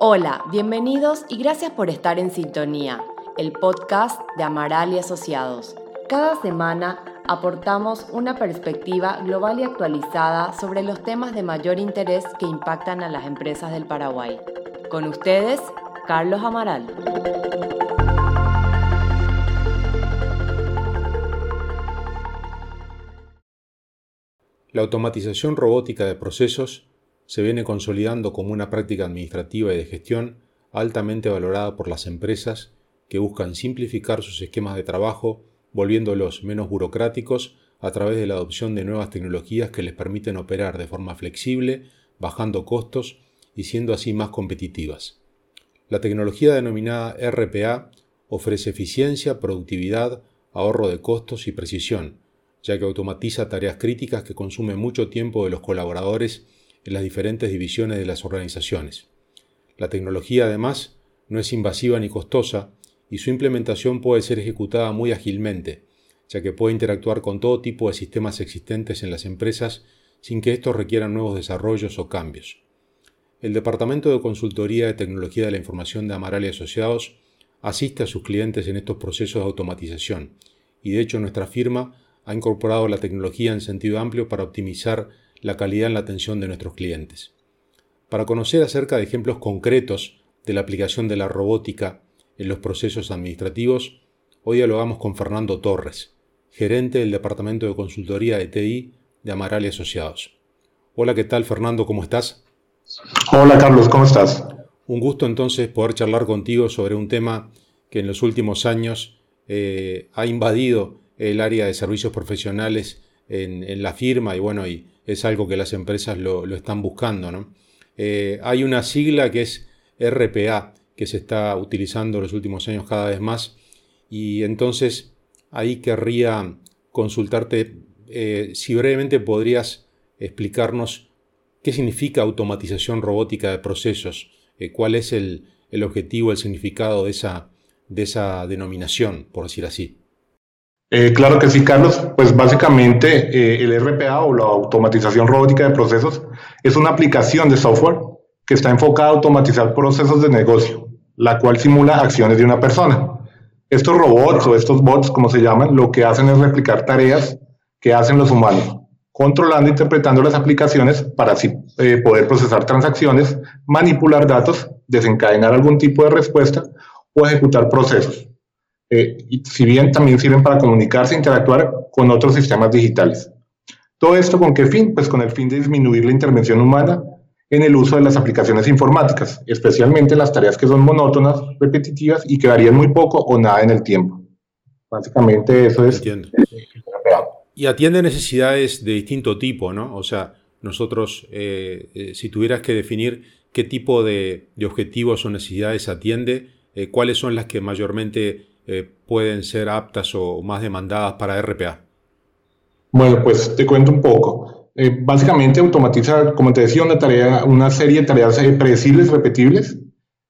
Hola, bienvenidos y gracias por estar en sintonía, el podcast de Amaral y Asociados. Cada semana aportamos una perspectiva global y actualizada sobre los temas de mayor interés que impactan a las empresas del Paraguay. Con ustedes, Carlos Amaral. La automatización robótica de procesos se viene consolidando como una práctica administrativa y de gestión altamente valorada por las empresas que buscan simplificar sus esquemas de trabajo, volviéndolos menos burocráticos a través de la adopción de nuevas tecnologías que les permiten operar de forma flexible, bajando costos y siendo así más competitivas. La tecnología denominada RPA ofrece eficiencia, productividad, ahorro de costos y precisión, ya que automatiza tareas críticas que consumen mucho tiempo de los colaboradores en las diferentes divisiones de las organizaciones. La tecnología, además, no es invasiva ni costosa y su implementación puede ser ejecutada muy ágilmente, ya que puede interactuar con todo tipo de sistemas existentes en las empresas sin que estos requieran nuevos desarrollos o cambios. El Departamento de Consultoría de Tecnología de la Información de Amaral y Asociados asiste a sus clientes en estos procesos de automatización y de hecho nuestra firma ha incorporado la tecnología en sentido amplio para optimizar la calidad en la atención de nuestros clientes. Para conocer acerca de ejemplos concretos de la aplicación de la robótica en los procesos administrativos, hoy dialogamos con Fernando Torres, gerente del Departamento de Consultoría de TI de Amaral y Asociados. Hola, ¿qué tal Fernando? ¿Cómo estás? Hola Carlos, ¿cómo estás? Un gusto entonces poder charlar contigo sobre un tema que en los últimos años eh, ha invadido el área de servicios profesionales en, la firma y bueno, y es algo que las empresas lo, están buscando. ¿no? Eh, hay una sigla que es RPA, que se está utilizando en los últimos años cada vez más, y entonces ahí querría consultarte eh, si brevemente podrías explicarnos qué significa automatización robótica de procesos, eh, cuál es el, el, objetivo, el significado de esa, de esa denominación, por decir así. Eh, claro que sí, Carlos. Pues básicamente eh, el RPA o la automatización robótica de procesos es una aplicación de software que está enfocada a automatizar procesos de negocio, la cual simula acciones de una persona. Estos robots o estos bots, como se llaman, lo que hacen es replicar tareas que hacen los humanos, controlando e interpretando las aplicaciones para así eh, poder procesar transacciones, manipular datos, desencadenar algún tipo de respuesta o ejecutar procesos. Eh, si bien también sirven para comunicarse e interactuar con otros sistemas digitales. ¿Todo esto con qué fin? Pues con el fin de disminuir la intervención humana en el uso de las aplicaciones informáticas, especialmente las tareas que son monótonas, repetitivas y que varían muy poco o nada en el tiempo. Básicamente eso es. Entiendo. Y atiende necesidades de distinto tipo, ¿no? O sea, nosotros, eh, eh, si tuvieras que definir qué tipo de, objetivos o necesidades atiende, cuáles son las que mayormente eh, pueden ser aptas o más demandadas para RPA? Bueno, pues te cuento un poco. Eh, básicamente automatiza, como te decía, una, tarea, una serie de tareas eh, predecibles, repetibles,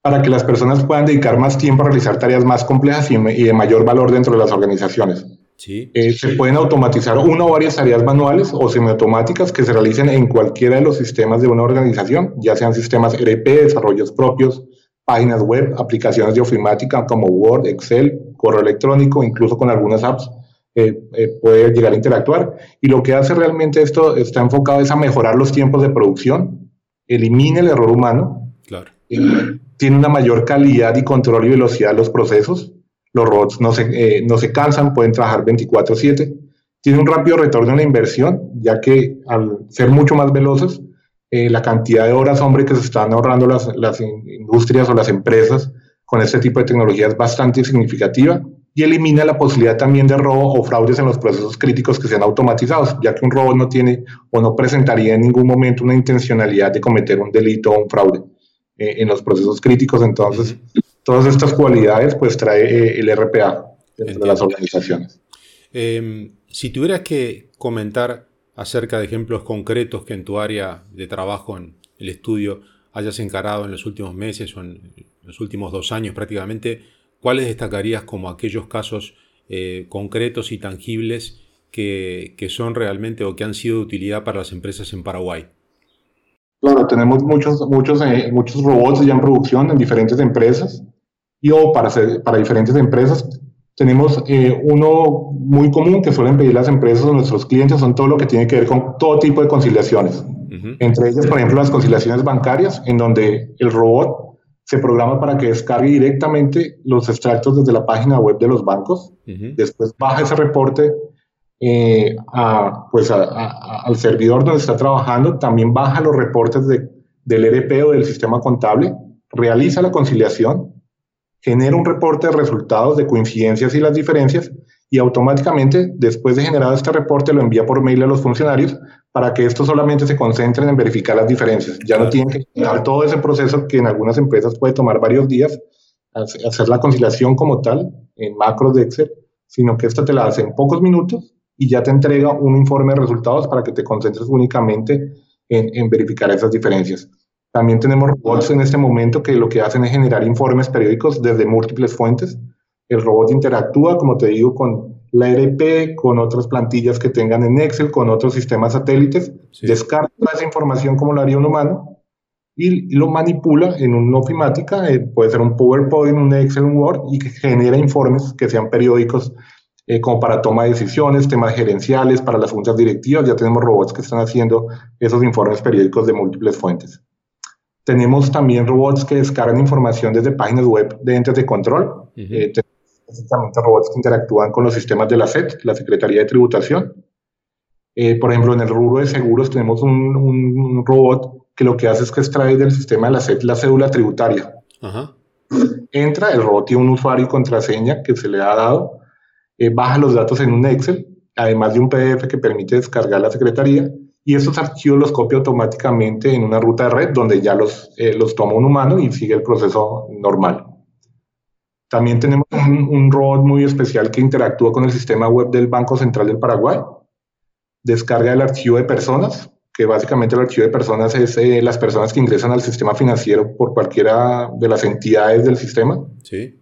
para que las personas puedan dedicar más tiempo a realizar tareas más complejas y, de mayor valor dentro de las organizaciones. Sí. se pueden automatizar una o varias tareas manuales o semiautomáticas que se realicen en cualquiera de los sistemas de una organización, ya sean sistemas ERP, desarrollos propios, páginas web, aplicaciones de ofimática como Word, Excel, correo electrónico, incluso con algunas apps. Eh, eh, puede llegar a interactuar y lo que hace realmente esto está enfocado es a mejorar los tiempos de producción, elimina el error humano, claro. Eh, tiene una mayor calidad y control y velocidad de los procesos, los robots no se, no se cansan, pueden trabajar 24/7, tiene un rápido retorno en la inversión, ya que al ser mucho más veloces, eh, la cantidad de horas, hombre, que se están ahorrando las, las industrias o las empresas con este tipo de tecnología es bastante significativa y elimina la posibilidad también de robo o fraudes en los procesos críticos que sean automatizados, ya que un robot no tiene o no presentaría en ningún momento una intencionalidad de cometer un delito o un fraude eh, en los procesos críticos. Entonces, todas estas cualidades pues trae eh, el RPA dentro de las organizaciones. Em, si tuvieras que comentar acerca de ejemplos concretos que en tu área de trabajo, en el estudio, hayas encarado en los últimos meses o en los últimos dos años prácticamente, ¿cuáles destacarías como aquellos casos eh, concretos y tangibles que, son realmente o que han sido de utilidad para las empresas en Paraguay? Claro, tenemos muchos, muchos, eh, muchos robots ya en producción en diferentes empresas y o para, para diferentes empresas. Tenemos eh, uno muy común que suelen pedir las empresas o nuestros clientes, son todo lo que tiene que ver con todo tipo de conciliaciones. Entre ellas, por ejemplo, las conciliaciones bancarias, en donde el robot se programa para que descargue directamente los extractos desde la página web de los bancos. Después baja ese reporte eh, a, pues al servidor donde está trabajando, también baja los reportes de, del ERP o del sistema contable, realiza la conciliación, genera un reporte de resultados de coincidencias y las diferencias y automáticamente, después de generado este reporte, lo envía por mail a los funcionarios para que estos solamente se concentren en verificar las diferencias. Ya no tienen que dar todo ese proceso que en algunas empresas puede tomar varios días, hacer la conciliación como tal en macros de Excel, sino que esta te la hace en pocos minutos y ya te entrega un informe de resultados para que te concentres únicamente en, verificar esas diferencias. También tenemos robots en este momento que lo que hacen es generar informes periódicos desde múltiples fuentes. El robot interactúa, como te digo, con la ERP, con otras plantillas que tengan en Excel, con otros sistemas satélites, descarga esa información como lo haría un humano y, lo manipula en una ofimática, eh, puede ser un PowerPoint, un Excel, un Word, y que genera informes que sean periódicos eh, como para toma de decisiones, temas gerenciales, para las juntas directivas. Ya tenemos robots que están haciendo esos informes periódicos de múltiples fuentes. Tenemos también robots que descargan información desde páginas web de entes de control. Eh, tenemos robots que interactúan con los sistemas de la SET, la Secretaría de Tributación. Eh, por ejemplo, en el rubro de seguros tenemos un, un, robot que lo que hace es que extrae del sistema de la SET la cédula tributaria. Entra, el robot tiene un usuario y contraseña que se le ha dado, eh, baja los datos en un Excel, además de un PDF que permite descargar la secretaría, y esos archivos los copia automáticamente en una ruta de red donde ya los, eh, los toma un humano y sigue el proceso normal. También tenemos un, robot muy especial que interactúa con el sistema web del Banco Central del Paraguay. Descarga el archivo de personas, que básicamente el archivo de personas es eh, las personas que ingresan al sistema financiero por cualquiera de las entidades del sistema. Sí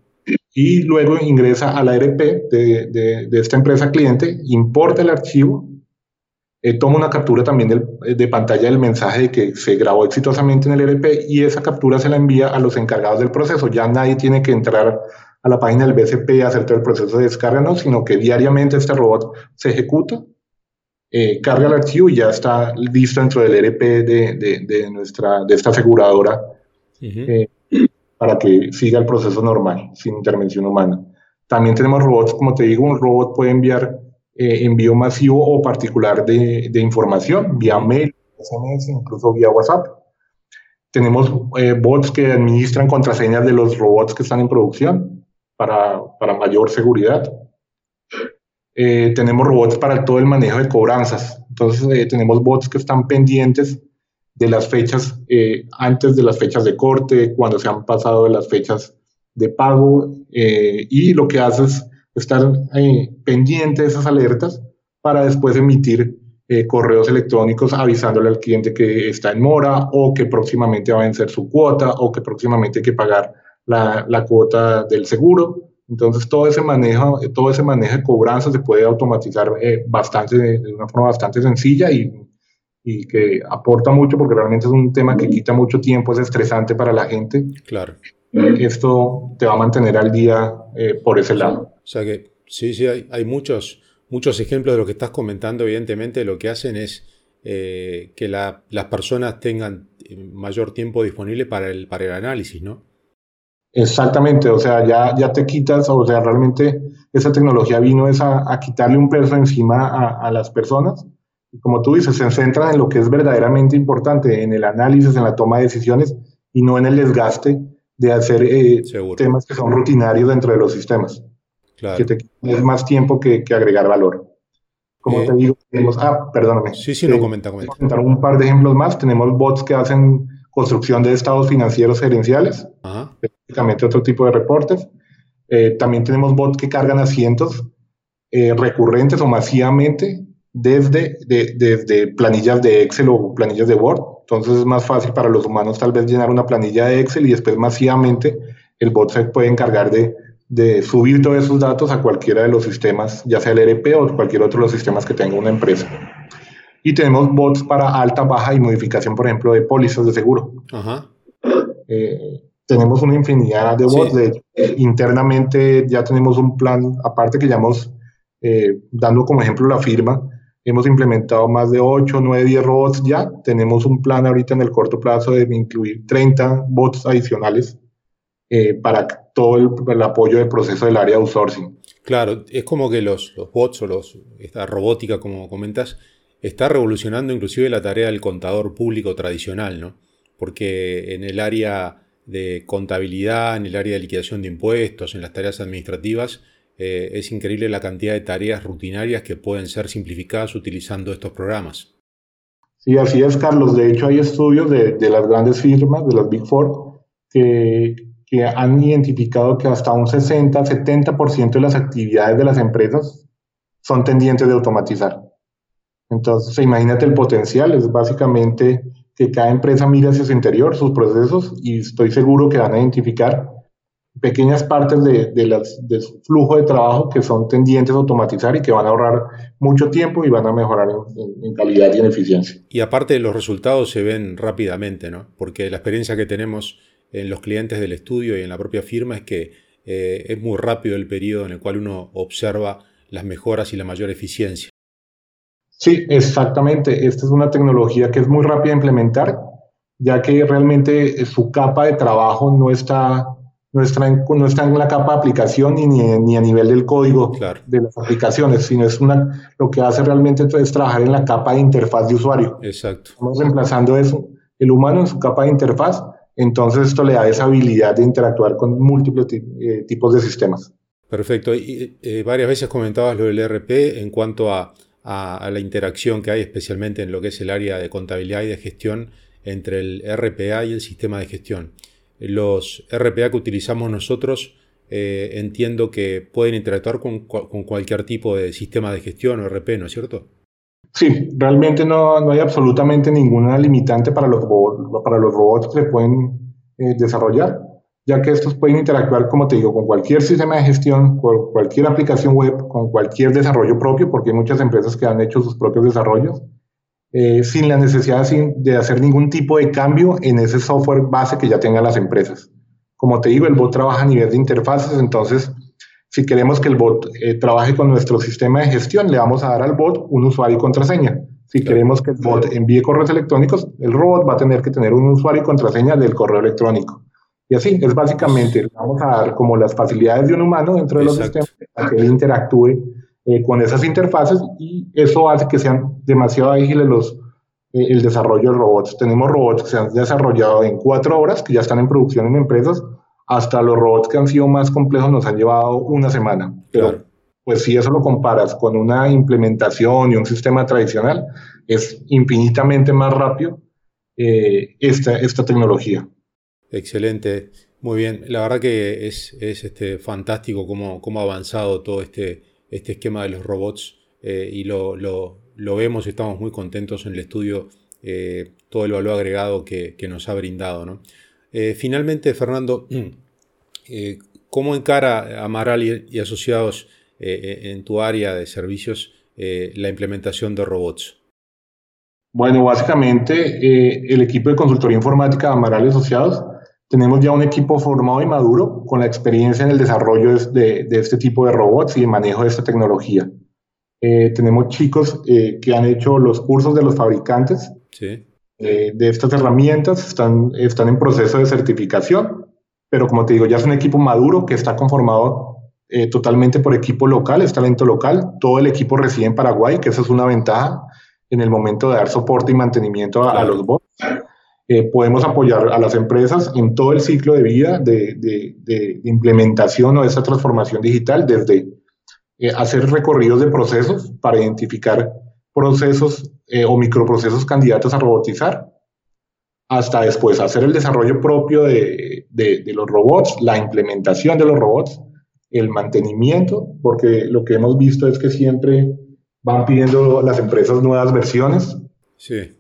y luego ingresa a la ERP de, esta empresa cliente, importa el archivo, eh, toma una captura también de pantalla del mensaje de que se grabó exitosamente en el ERP y esa captura se la envía a los encargados del proceso. Ya nadie tiene que entrar a la página del BCP a hacer todo el proceso de descarga, no, sino que diariamente este robot se ejecuta, eh, carga el archivo y ya está listo dentro del ERP de, nuestra, de esta aseguradora para que siga el proceso normal, sin intervención humana. También tenemos robots, como te digo, un robot puede enviar eh, envío masivo o particular de, de, información vía mail, SMS, incluso vía WhatsApp. Tenemos eh, bots que administran contraseñas de los robots que están en producción para, para mayor seguridad. Eh, tenemos robots para todo el manejo de cobranzas. Entonces, tenemos bots que están pendientes de las fechas eh, antes de las fechas de corte, cuando se han pasado de las fechas de pago eh, y lo que hace es estar eh, pendiente de esas alertas para después emitir correos electrónicos avisándole al cliente que está en mora o que próximamente va a vencer su cuota o que próximamente hay que pagar la, la cuota del seguro. Entonces todo ese manejo, todo ese manejo de cobranza se puede automatizar bastante, de una forma bastante sencilla y y que aporta mucho porque realmente es un tema que quita mucho tiempo, es estresante para la gente. Claro. Esto te va a mantener al día eh, por ese lado. O sea que sí, sí, hay, hay, muchos, muchos ejemplos de lo que estás comentando. Evidentemente, lo que hacen es eh, que la, las personas tengan mayor tiempo disponible para el, para el análisis, ¿no? Exactamente, o sea, ya, ya te quitas, o sea, realmente esa tecnología vino es a, a quitarle un peso encima a, a las personas como tú dices, se centran en lo que es verdaderamente importante, en el análisis, en la toma de decisiones y no en el desgaste de hacer eh, temas que son rutinarios dentro de los sistemas. Claro. Que te es más tiempo que, que agregar valor. Como te eh, digo, tenemos, ah, perdóname. Sí, sí, no comenta, comenta. Un par de ejemplos más. Tenemos bots que hacen construcción de estados financieros gerenciales, básicamente otro tipo de reportes. Eh, también tenemos bots que cargan asientos recurrentes o masivamente desde, desde planillas de Excel o planillas de Word. Entonces es más fácil para los humanos tal vez llenar una planilla de Excel y después masivamente el bot se puede encargar de, de subir todos esos datos a cualquiera de los sistemas, ya sea el ERP o cualquier otro de los sistemas que tenga una empresa. Y tenemos bots para alta, baja y modificación, por ejemplo, de pólizas de seguro. Eh, tenemos una infinidad de bots. De, eh, internamente ya tenemos un plan, aparte que llamamos, eh, dando como ejemplo la firma, hemos implementado más de 8, 9, 10 robots ya. Tenemos un plan ahorita en el corto plazo de incluir 30 bots adicionales para todo el, apoyo del proceso del área de outsourcing. Claro, es como que los, los bots o los, esta robótica, como comentas, está revolucionando inclusive la tarea del contador público tradicional, ¿no? Porque en el área de contabilidad, en el área de liquidación de impuestos, en las tareas administrativas, eh, es increíble la cantidad de tareas rutinarias que pueden ser simplificadas utilizando estos programas. Sí, así es, Carlos. De hecho, hay estudios de, de las grandes firmas, de las Big Four, que, que han identificado que hasta un 60-70% de las actividades de las empresas son tendientes de automatizar. Entonces, imagínate el potencial, es básicamente que cada empresa mire hacia su interior, sus procesos, y estoy seguro que van a identificar pequeñas partes de, de, su flujo de trabajo que son tendientes a automatizar y que van a ahorrar mucho tiempo y van a mejorar en, calidad y en eficiencia. Y aparte los resultados se ven rápidamente, ¿no? Porque la experiencia que tenemos en los clientes del estudio y en la propia firma es que eh, es muy rápido el periodo en el cual uno observa las mejoras y la mayor eficiencia. Sí, exactamente. Esta es una tecnología que es muy rápida de implementar, ya que realmente su capa de trabajo no está, no está, en, no está en la capa de aplicación ni, ni, a nivel del código de las aplicaciones, sino es una, lo que hace realmente es trabajar en la capa de interfaz de usuario. Exacto. Estamos reemplazando eso, el humano en su capa de interfaz, entonces esto le da esa habilidad de interactuar con múltiples eh, tipos de sistemas. Perfecto. Y eh, varias veces comentabas lo del ERP en cuanto a la interacción que hay, especialmente en lo que es el área de contabilidad y de gestión entre el RPA y el sistema de gestión. Los RPA que utilizamos nosotros eh, entiendo que pueden interactuar con, cualquier tipo de sistema de gestión o RP, ¿no es cierto? Sí, realmente no, no hay absolutamente ninguna limitante para los, para los robots que se pueden eh, desarrollar ya que estos pueden interactuar, como te digo, con cualquier sistema de gestión, con cualquier aplicación web, con cualquier desarrollo propio, porque hay muchas empresas que han hecho sus propios desarrollos, eh, sin la necesidad de hacer ningún tipo de cambio en ese software base que ya tengan las empresas. Como te digo, el bot trabaja a nivel de interfaces, entonces, si queremos que el bot eh, trabaje con nuestro sistema de gestión, le vamos a dar al bot un usuario y contraseña. Si queremos que el bot envíe correos electrónicos, el robot va a tener que tener un usuario y contraseña del correo electrónico. Y así, es básicamente, vamos a dar como las facilidades de un humano dentro de los sistemas para que él interactúe eh, con esas interfaces y eso hace que sean demasiado ágiles los, eh, el desarrollo de robots. Tenemos robots que se han desarrollado en cuatro horas, que ya están en producción en empresas, hasta los robots que han sido más complejos nos han llevado una semana. Pero, pues si eso lo comparas con una implementación y un sistema tradicional, es infinitamente más rápido eh, esta, esta tecnología. Excelente, muy bien. La verdad que es, este, fantástico cómo, cómo, ha avanzado todo este, este esquema de los robots eh, y lo, vemos y estamos muy contentos en el estudio, eh, todo el valor agregado que, nos ha brindado. Eh, finalmente, Fernando, ¿cómo encara Amaral y, y asociados en tu área de servicios la implementación de robots? Bueno, básicamente el equipo de consultoría informática de Amaral y Asociados tenemos ya un equipo formado y maduro con la experiencia en el desarrollo de, este tipo de robots y el manejo de esta tecnología. Eh, tenemos chicos eh, que han hecho los cursos de los fabricantes eh, de estas herramientas, están, están en proceso de certificación, pero como te digo, ya es un equipo maduro que está conformado totalmente por equipo local, es talento local, todo el equipo reside en Paraguay, que esa es una ventaja en el momento de dar soporte y mantenimiento a, a los bots. Eh, podemos apoyar a las empresas en todo el ciclo de vida de, de, implementación o de esa transformación digital, desde eh, hacer recorridos de procesos para identificar procesos eh, o microprocesos candidatos a robotizar, hasta después hacer el desarrollo propio de, los robots, la implementación de los robots, el mantenimiento, porque lo que hemos visto es que siempre van pidiendo las empresas nuevas versiones. Sí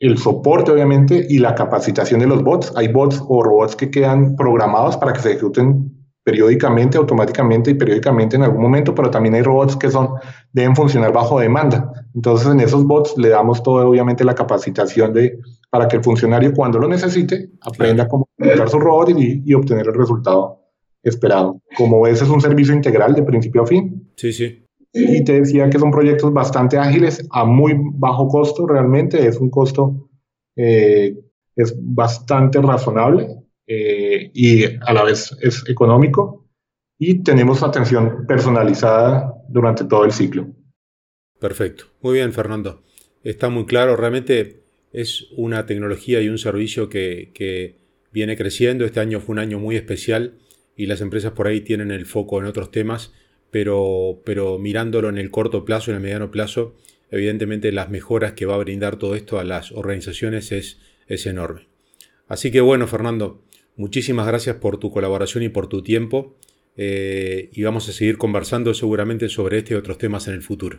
el soporte, obviamente, y la capacitación de los bots. Hay bots o robots que quedan programados para que se ejecuten periódicamente, automáticamente y periódicamente en algún momento, pero también hay robots que son, deben funcionar bajo demanda. Entonces en esos bots le damos todo, obviamente, la capacitación de, para que el funcionario cuando lo necesite aprenda cómo utilizar su robot y, y, obtener el resultado esperado. Como ese es un servicio integral de principio a fin. Sí, sí. Y te decía que son proyectos bastante ágiles a muy bajo costo, realmente es un costo, eh, es bastante razonable eh, y a la vez es económico y tenemos atención personalizada durante todo el ciclo. Perfecto. Muy bien, Fernando. Está muy claro. Realmente es una tecnología y un servicio que, que, viene creciendo. Este año fue un año muy especial y las empresas por ahí tienen el foco en otros temas, pero, pero mirándolo en el corto plazo, en el mediano plazo, evidentemente las mejoras que va a brindar todo esto a las organizaciones es, es enorme. Así que bueno, Fernando, Muchísimas gracias por tu colaboración y por tu tiempo eh, y vamos a seguir conversando seguramente sobre este y otros temas en el futuro.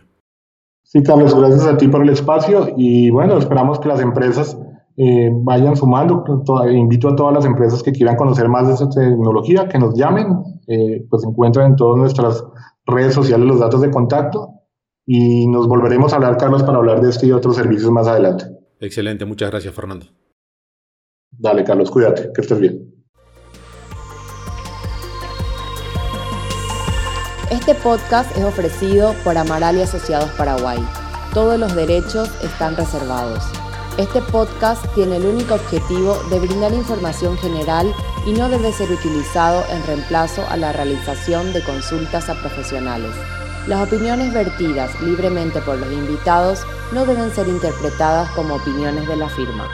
Sí, Carlos, gracias a ti por el espacio y bueno, esperamos que las empresas eh, vayan sumando. Invito a todas las empresas que quieran conocer más de esta tecnología, que nos llamen, eh, pues encuentran en todas nuestras redes sociales los datos de contacto y nos volveremos a hablar, Carlos, para hablar de este y otros servicios más adelante. Excelente, muchas gracias, Fernando. Dale, Carlos, cuídate, que estés bien. Este podcast es ofrecido por Amaral y Asociados Paraguay. Todos los derechos están reservados. Este podcast tiene el único objetivo de brindar información general y no debe ser utilizado en reemplazo a la realización de consultas a profesionales. Las opiniones vertidas libremente por los invitados no deben ser interpretadas como opiniones de la firma.